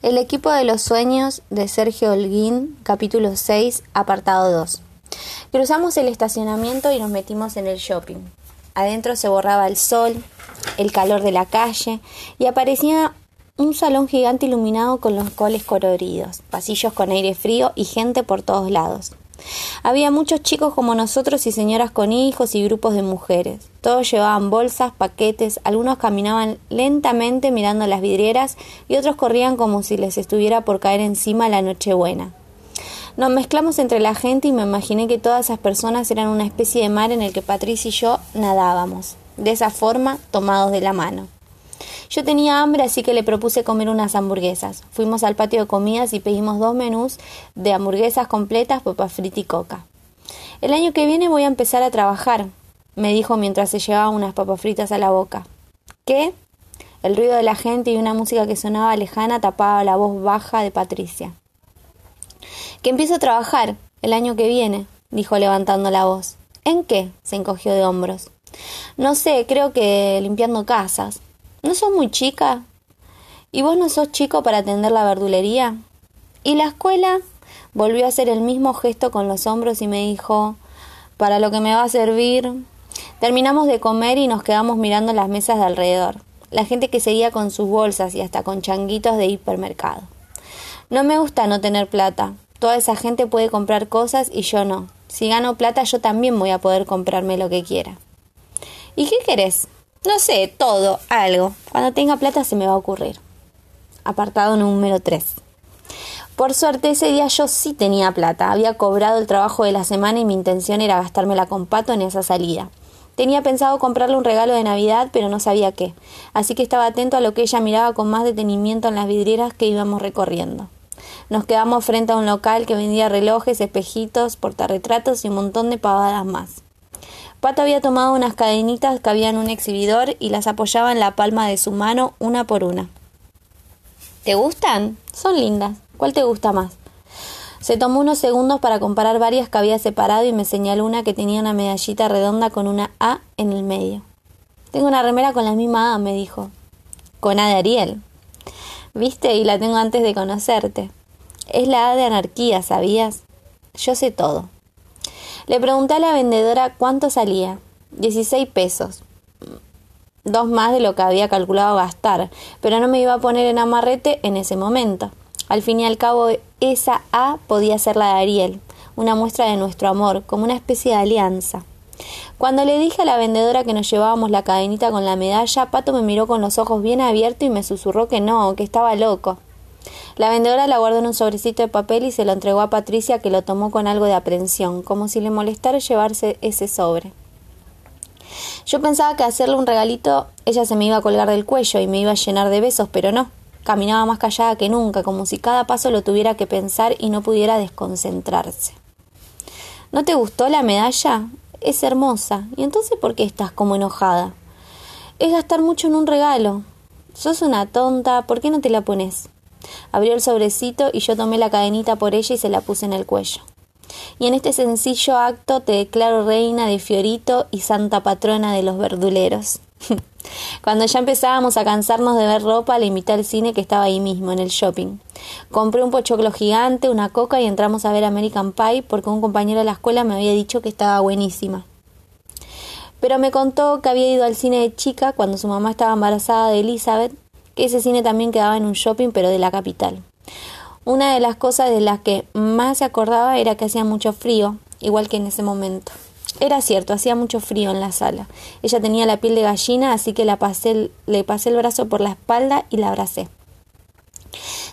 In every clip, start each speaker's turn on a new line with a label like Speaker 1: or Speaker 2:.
Speaker 1: El equipo de los sueños de Sergio Holguín, capítulo 6, apartado 2. Cruzamos el estacionamiento y nos metimos en el shopping. Adentro se borraba el sol, el calor de la calle y aparecía un salón gigante iluminado con los coles coloridos, pasillos con aire frío y gente por todos lados. Había muchos chicos como nosotros y señoras con hijos y grupos de mujeres. Todos llevaban bolsas, paquetes, algunos caminaban lentamente mirando las vidrieras y otros corrían como si les estuviera por caer encima la Nochebuena. Nos mezclamos entre la gente y me imaginé que todas esas personas eran una especie de mar en el que Patricia y yo nadábamos, de esa forma, tomados de la mano. Yo tenía hambre, así que le propuse comer unas hamburguesas. Fuimos al patio de comidas y pedimos dos menús de hamburguesas completas, papas fritas y coca. El año que viene voy a empezar a trabajar, me dijo mientras se llevaba unas papas fritas a la boca. ¿Qué? El ruido de la gente y una música que sonaba lejana tapaba la voz baja de Patricia. Que empiezo a trabajar el año que viene, dijo levantando la voz. ¿En qué? se encogió de hombros. No sé, creo que limpiando casas. ¿No sos muy chica? ¿Y vos no sos chico para atender la verdulería? ¿Y la escuela? Volvió a hacer el mismo gesto con los hombros y me dijo para lo que me va a servir. Terminamos de comer y nos quedamos mirando las mesas de alrededor, la gente que seguía con sus bolsas y hasta con changuitos de hipermercado. No me gusta no tener plata. Toda esa gente puede comprar cosas y yo no. Si gano plata yo también voy a poder comprarme lo que quiera. ¿Y qué querés? No sé, todo, algo. Cuando tenga plata se me va a ocurrir. Apartado número 3. Por suerte ese día yo sí tenía plata. Había cobrado el trabajo de la semana y mi intención era gastármela con pato en esa salida. Tenía pensado comprarle un regalo de Navidad, pero no sabía qué. Así que estaba atento a lo que ella miraba con más detenimiento en las vidrieras que íbamos recorriendo. Nos quedamos frente a un local que vendía relojes, espejitos, portarretratos y un montón de pavadas más. Pato había tomado unas cadenitas que había en un exhibidor y las apoyaba en la palma de su mano una por una. ¿Te gustan? Son lindas. ¿Cuál te gusta más? Se tomó unos segundos para comparar varias que había separado y me señaló una que tenía una medallita redonda con una A en el medio. Tengo una remera con la misma A, me dijo. Con A de Ariel. ¿Viste? Y la tengo antes de conocerte. Es la A de anarquía, ¿sabías? Yo sé todo. Le pregunté a la vendedora cuánto salía. Dieciséis pesos. Dos más de lo que había calculado gastar, pero no me iba a poner en amarrete en ese momento. Al fin y al cabo, esa A podía ser la de Ariel, una muestra de nuestro amor, como una especie de alianza. Cuando le dije a la vendedora que nos llevábamos la cadenita con la medalla, Pato me miró con los ojos bien abiertos y me susurró que no, que estaba loco. La vendedora la guardó en un sobrecito de papel y se lo entregó a Patricia, que lo tomó con algo de aprensión, como si le molestara llevarse ese sobre. Yo pensaba que hacerle un regalito ella se me iba a colgar del cuello y me iba a llenar de besos, pero no. Caminaba más callada que nunca, como si cada paso lo tuviera que pensar y no pudiera desconcentrarse. ¿No te gustó la medalla? Es hermosa. ¿Y entonces por qué estás como enojada? Es gastar mucho en un regalo. Sos una tonta, ¿por qué no te la pones? Abrió el sobrecito y yo tomé la cadenita por ella y se la puse en el cuello. Y en este sencillo acto te declaro reina de Fiorito y santa patrona de los verduleros. Cuando ya empezábamos a cansarnos de ver ropa, le invité al cine que estaba ahí mismo, en el shopping. Compré un pochoclo gigante, una coca y entramos a ver American Pie porque un compañero de la escuela me había dicho que estaba buenísima. Pero me contó que había ido al cine de chica cuando su mamá estaba embarazada de Elizabeth que ese cine también quedaba en un shopping pero de la capital. Una de las cosas de las que más se acordaba era que hacía mucho frío, igual que en ese momento. Era cierto, hacía mucho frío en la sala. Ella tenía la piel de gallina, así que le pasé el brazo por la espalda y la abracé.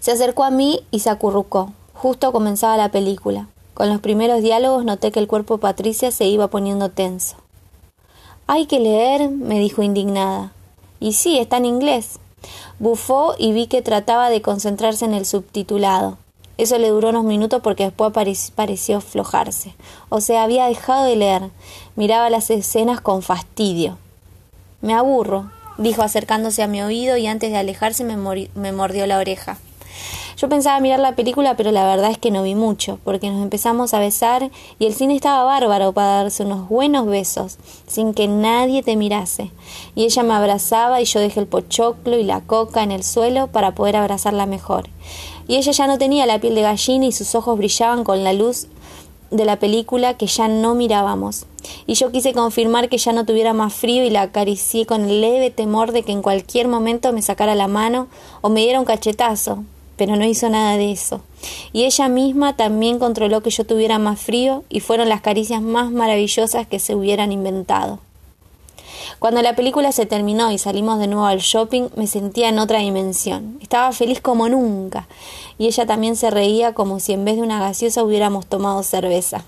Speaker 1: Se acercó a mí y se acurrucó. Justo comenzaba la película. Con los primeros diálogos noté que el cuerpo de Patricia se iba poniendo tenso. Hay que leer, me dijo indignada. Y sí, está en inglés. Bufó y vi que trataba de concentrarse en el subtitulado. Eso le duró unos minutos porque después pareció aflojarse. O sea, había dejado de leer. Miraba las escenas con fastidio. Me aburro, dijo acercándose a mi oído y antes de alejarse me, me mordió la oreja. Yo pensaba mirar la película, pero la verdad es que no vi mucho, porque nos empezamos a besar y el cine estaba bárbaro para darse unos buenos besos, sin que nadie te mirase. Y ella me abrazaba y yo dejé el pochoclo y la coca en el suelo para poder abrazarla mejor. Y ella ya no tenía la piel de gallina y sus ojos brillaban con la luz de la película que ya no mirábamos. Y yo quise confirmar que ya no tuviera más frío y la acaricié con el leve temor de que en cualquier momento me sacara la mano o me diera un cachetazo, pero no hizo nada de eso. Y ella misma también controló que yo tuviera más frío y fueron las caricias más maravillosas que se hubieran inventado. Cuando la película se terminó y salimos de nuevo al shopping, me sentía en otra dimensión. Estaba feliz como nunca. Y ella también se reía como si en vez de una gaseosa hubiéramos tomado cerveza.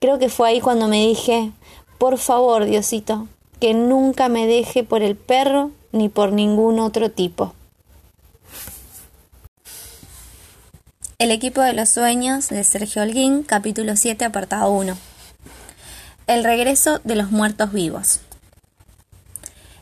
Speaker 1: Creo que fue ahí cuando me dije, por favor, Diosito, que nunca me deje por el perro ni por ningún otro tipo. El equipo de los sueños de Sergio Holguín, capítulo 7, apartado 1. El regreso de los muertos vivos.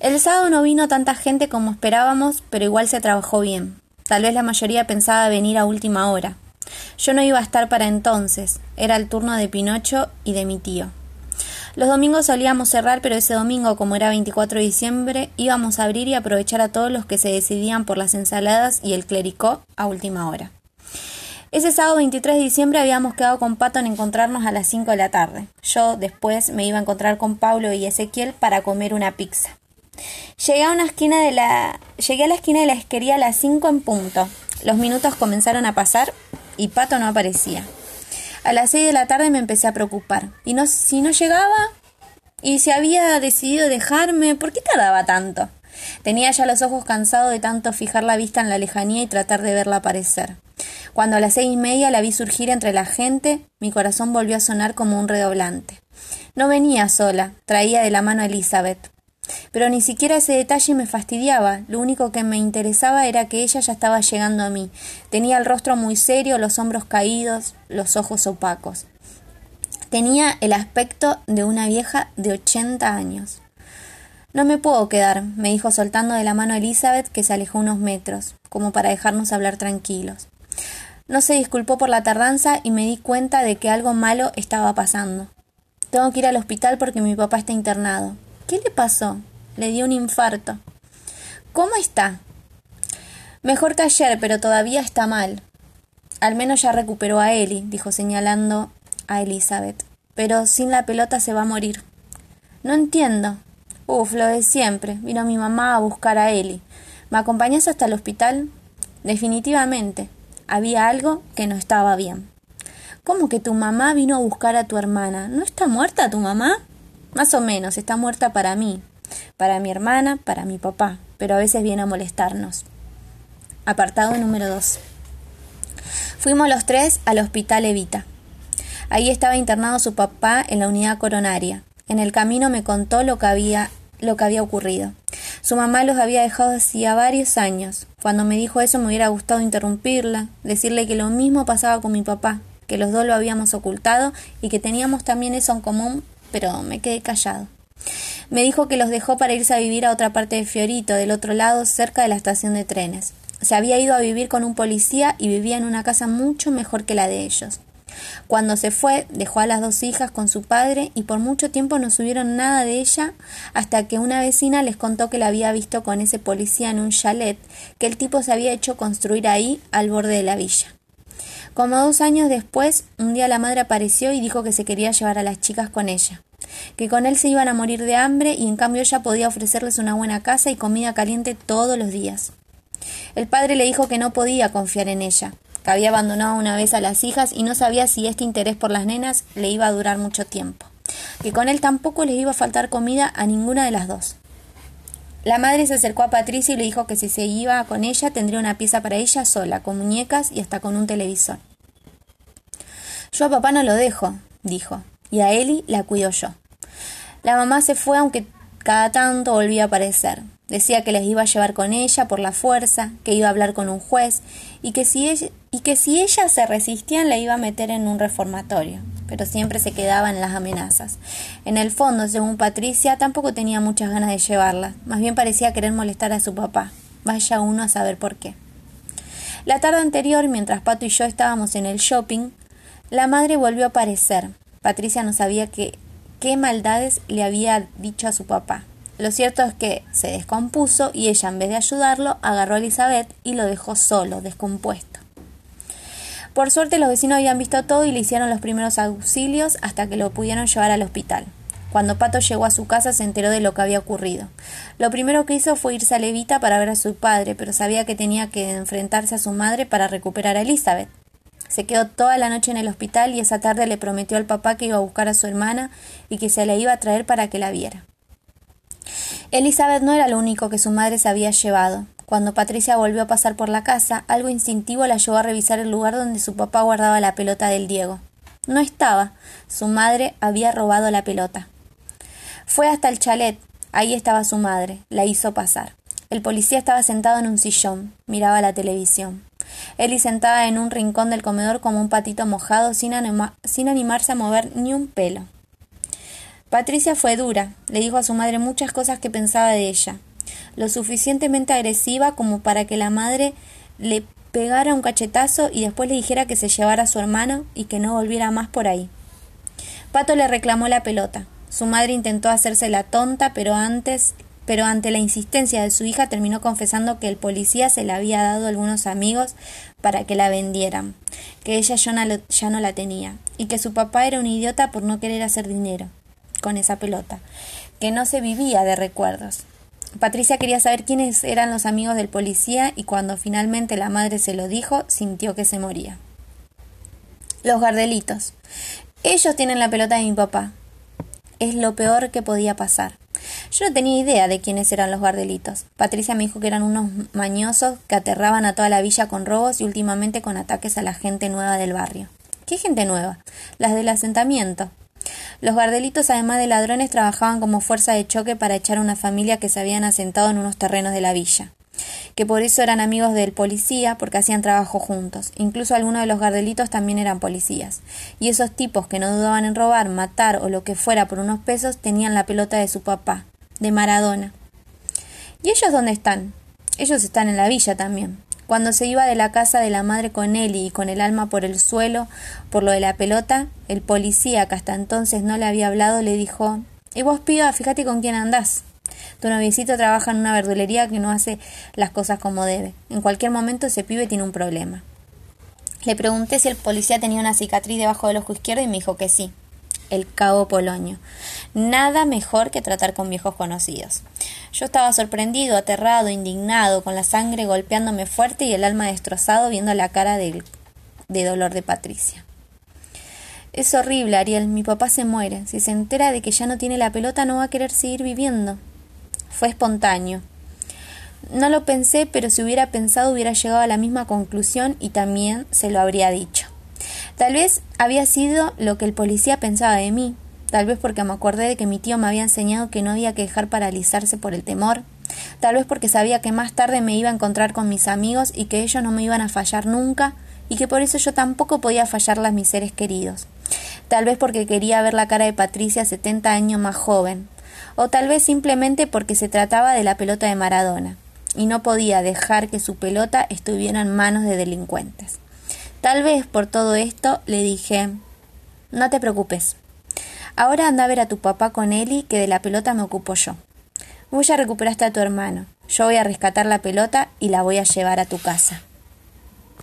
Speaker 1: El sábado no vino tanta gente como esperábamos, pero igual se trabajó bien. Tal vez la mayoría pensaba venir a última hora. Yo no iba a estar para entonces, era el turno de Pinocho y de mi tío. Los domingos solíamos cerrar, pero ese domingo, como era 24 de diciembre, íbamos a abrir y aprovechar a todos los que se decidían por las ensaladas y el clericó a última hora. Ese sábado 23 de diciembre habíamos quedado con Pato en encontrarnos a las 5 de la tarde. Yo después me iba a encontrar con Pablo y Ezequiel para comer una pizza. Llegué a una esquina de la. Llegué a la esquina de la esquería a las cinco en punto. Los minutos comenzaron a pasar y Pato no aparecía. A las seis de la tarde me empecé a preocupar. ¿Y no, si no llegaba? ¿Y si había decidido dejarme? ¿Por qué tardaba tanto? Tenía ya los ojos cansados de tanto fijar la vista en la lejanía y tratar de verla aparecer. Cuando a las seis y media la vi surgir entre la gente, mi corazón volvió a sonar como un redoblante. No venía sola, traía de la mano a Elizabeth. Pero ni siquiera ese detalle me fastidiaba. Lo único que me interesaba era que ella ya estaba llegando a mí. Tenía el rostro muy serio, los hombros caídos, los ojos opacos. Tenía el aspecto de una vieja de ochenta años. No me puedo quedar, me dijo soltando de la mano a Elizabeth, que se alejó unos metros, como para dejarnos hablar tranquilos. No se disculpó por la tardanza y me di cuenta de que algo malo estaba pasando. Tengo que ir al hospital porque mi papá está internado. ¿Qué le pasó? Le dio un infarto. ¿Cómo está? Mejor que ayer, pero todavía está mal. Al menos ya recuperó a Eli, dijo señalando a Elizabeth. Pero sin la pelota se va a morir. No entiendo. Uf, lo de siempre. Vino mi mamá a buscar a Eli. ¿Me acompañas hasta el hospital? Definitivamente. Había algo que no estaba bien. ¿Cómo que tu mamá vino a buscar a tu hermana? ¿No está muerta tu mamá? Más o menos, está muerta para mí, para mi hermana, para mi papá, pero a veces viene a molestarnos. Apartado número 2. Fuimos los tres al hospital Evita. Ahí estaba internado su papá en la unidad coronaria. En el camino me contó lo que había, lo que había ocurrido. Su mamá los había dejado hacía varios años. Cuando me dijo eso me hubiera gustado interrumpirla, decirle que lo mismo pasaba con mi papá, que los dos lo habíamos ocultado y que teníamos también eso en común, pero me quedé callado. Me dijo que los dejó para irse a vivir a otra parte de Fiorito, del otro lado, cerca de la estación de trenes. Se había ido a vivir con un policía y vivía en una casa mucho mejor que la de ellos. Cuando se fue, dejó a las dos hijas con su padre y por mucho tiempo no subieron nada de ella hasta que una vecina les contó que la había visto con ese policía en un chalet que el tipo se había hecho construir ahí al borde de la villa. Como dos años después, un día la madre apareció y dijo que se quería llevar a las chicas con ella, que con él se iban a morir de hambre y en cambio ella podía ofrecerles una buena casa y comida caliente todos los días. El padre le dijo que no podía confiar en ella, que había abandonado una vez a las hijas y no sabía si este interés por las nenas le iba a durar mucho tiempo, que con él tampoco les iba a faltar comida a ninguna de las dos. La madre se acercó a Patricia y le dijo que si se iba con ella tendría una pieza para ella sola, con muñecas y hasta con un televisor. Yo a papá no lo dejo, dijo, y a Eli la cuido yo. La mamá se fue aunque cada tanto volvía a aparecer. Decía que les iba a llevar con ella por la fuerza, que iba a hablar con un juez y que si ella, y que si ellas se resistían la iba a meter en un reformatorio, pero siempre se quedaba en las amenazas. En el fondo, según Patricia, tampoco tenía muchas ganas de llevarla, más bien parecía querer molestar a su papá. Vaya uno a saber por qué. La tarde anterior, mientras Pato y yo estábamos en el shopping, la madre volvió a aparecer. Patricia no sabía qué maldades le había dicho a su papá. Lo cierto es que se descompuso y ella, en vez de ayudarlo, agarró a Elizabeth y lo dejó solo, descompuesto. Por suerte los vecinos habían visto todo y le hicieron los primeros auxilios hasta que lo pudieron llevar al hospital. Cuando Pato llegó a su casa se enteró de lo que había ocurrido. Lo primero que hizo fue irse a Levita para ver a su padre, pero sabía que tenía que enfrentarse a su madre para recuperar a Elizabeth. Se quedó toda la noche en el hospital y esa tarde le prometió al papá que iba a buscar a su hermana y que se la iba a traer para que la viera. Elizabeth no era lo único que su madre se había llevado. Cuando Patricia volvió a pasar por la casa, algo instintivo la llevó a revisar el lugar donde su papá guardaba la pelota del Diego. No estaba. Su madre había robado la pelota. Fue hasta el chalet. Ahí estaba su madre. La hizo pasar. El policía estaba sentado en un sillón. Miraba la televisión. Ellie sentada en un rincón del comedor como un patito mojado sin, sin animarse a mover ni un pelo. Patricia fue dura, le dijo a su madre muchas cosas que pensaba de ella, lo suficientemente agresiva como para que la madre le pegara un cachetazo y después le dijera que se llevara a su hermano y que no volviera más por ahí. Pato le reclamó la pelota. Su madre intentó hacerse la tonta, pero antes pero ante la insistencia de su hija terminó confesando que el policía se la había dado a algunos amigos para que la vendieran, que ella ya no la tenía, y que su papá era un idiota por no querer hacer dinero con esa pelota, que no se vivía de recuerdos. Patricia quería saber quiénes eran los amigos del policía y cuando finalmente la madre se lo dijo, sintió que se moría. Los gardelitos. Ellos tienen la pelota de mi papá. Es lo peor que podía pasar. Yo no tenía idea de quiénes eran los gardelitos. Patricia me dijo que eran unos mañosos que aterraban a toda la villa con robos y últimamente con ataques a la gente nueva del barrio. ¿Qué gente nueva? Las del asentamiento. Los gardelitos, además de ladrones, trabajaban como fuerza de choque para echar a una familia que se habían asentado en unos terrenos de la villa que por eso eran amigos del policía porque hacían trabajo juntos. Incluso algunos de los gardelitos también eran policías. Y esos tipos que no dudaban en robar, matar o lo que fuera por unos pesos tenían la pelota de su papá, de Maradona. ¿Y ellos dónde están? Ellos están en la villa también. Cuando se iba de la casa de la madre con él y con el alma por el suelo, por lo de la pelota, el policía, que hasta entonces no le había hablado, le dijo Y vos, piba, fíjate con quién andás. Tu noviecito trabaja en una verdulería que no hace las cosas como debe. En cualquier momento ese pibe tiene un problema. Le pregunté si el policía tenía una cicatriz debajo del ojo izquierdo y me dijo que sí. El cabo Polonio. Nada mejor que tratar con viejos conocidos. Yo estaba sorprendido, aterrado, indignado, con la sangre golpeándome fuerte y el alma destrozado viendo la cara de, de dolor de Patricia. Es horrible, Ariel. Mi papá se muere. Si se entera de que ya no tiene la pelota, no va a querer seguir viviendo. Fue espontáneo. No lo pensé, pero si hubiera pensado hubiera llegado a la misma conclusión y también se lo habría dicho. Tal vez había sido lo que el policía pensaba de mí, tal vez porque me acordé de que mi tío me había enseñado que no había que dejar paralizarse por el temor, tal vez porque sabía que más tarde me iba a encontrar con mis amigos y que ellos no me iban a fallar nunca y que por eso yo tampoco podía fallar a mis seres queridos. Tal vez porque quería ver la cara de Patricia setenta años más joven, o tal vez simplemente porque se trataba de la pelota de Maradona, y no podía dejar que su pelota estuviera en manos de delincuentes. Tal vez por todo esto le dije No te preocupes. Ahora anda a ver a tu papá con Eli, que de la pelota me ocupo yo. Vos ya recuperaste a tu hermano. Yo voy a rescatar la pelota y la voy a llevar a tu casa.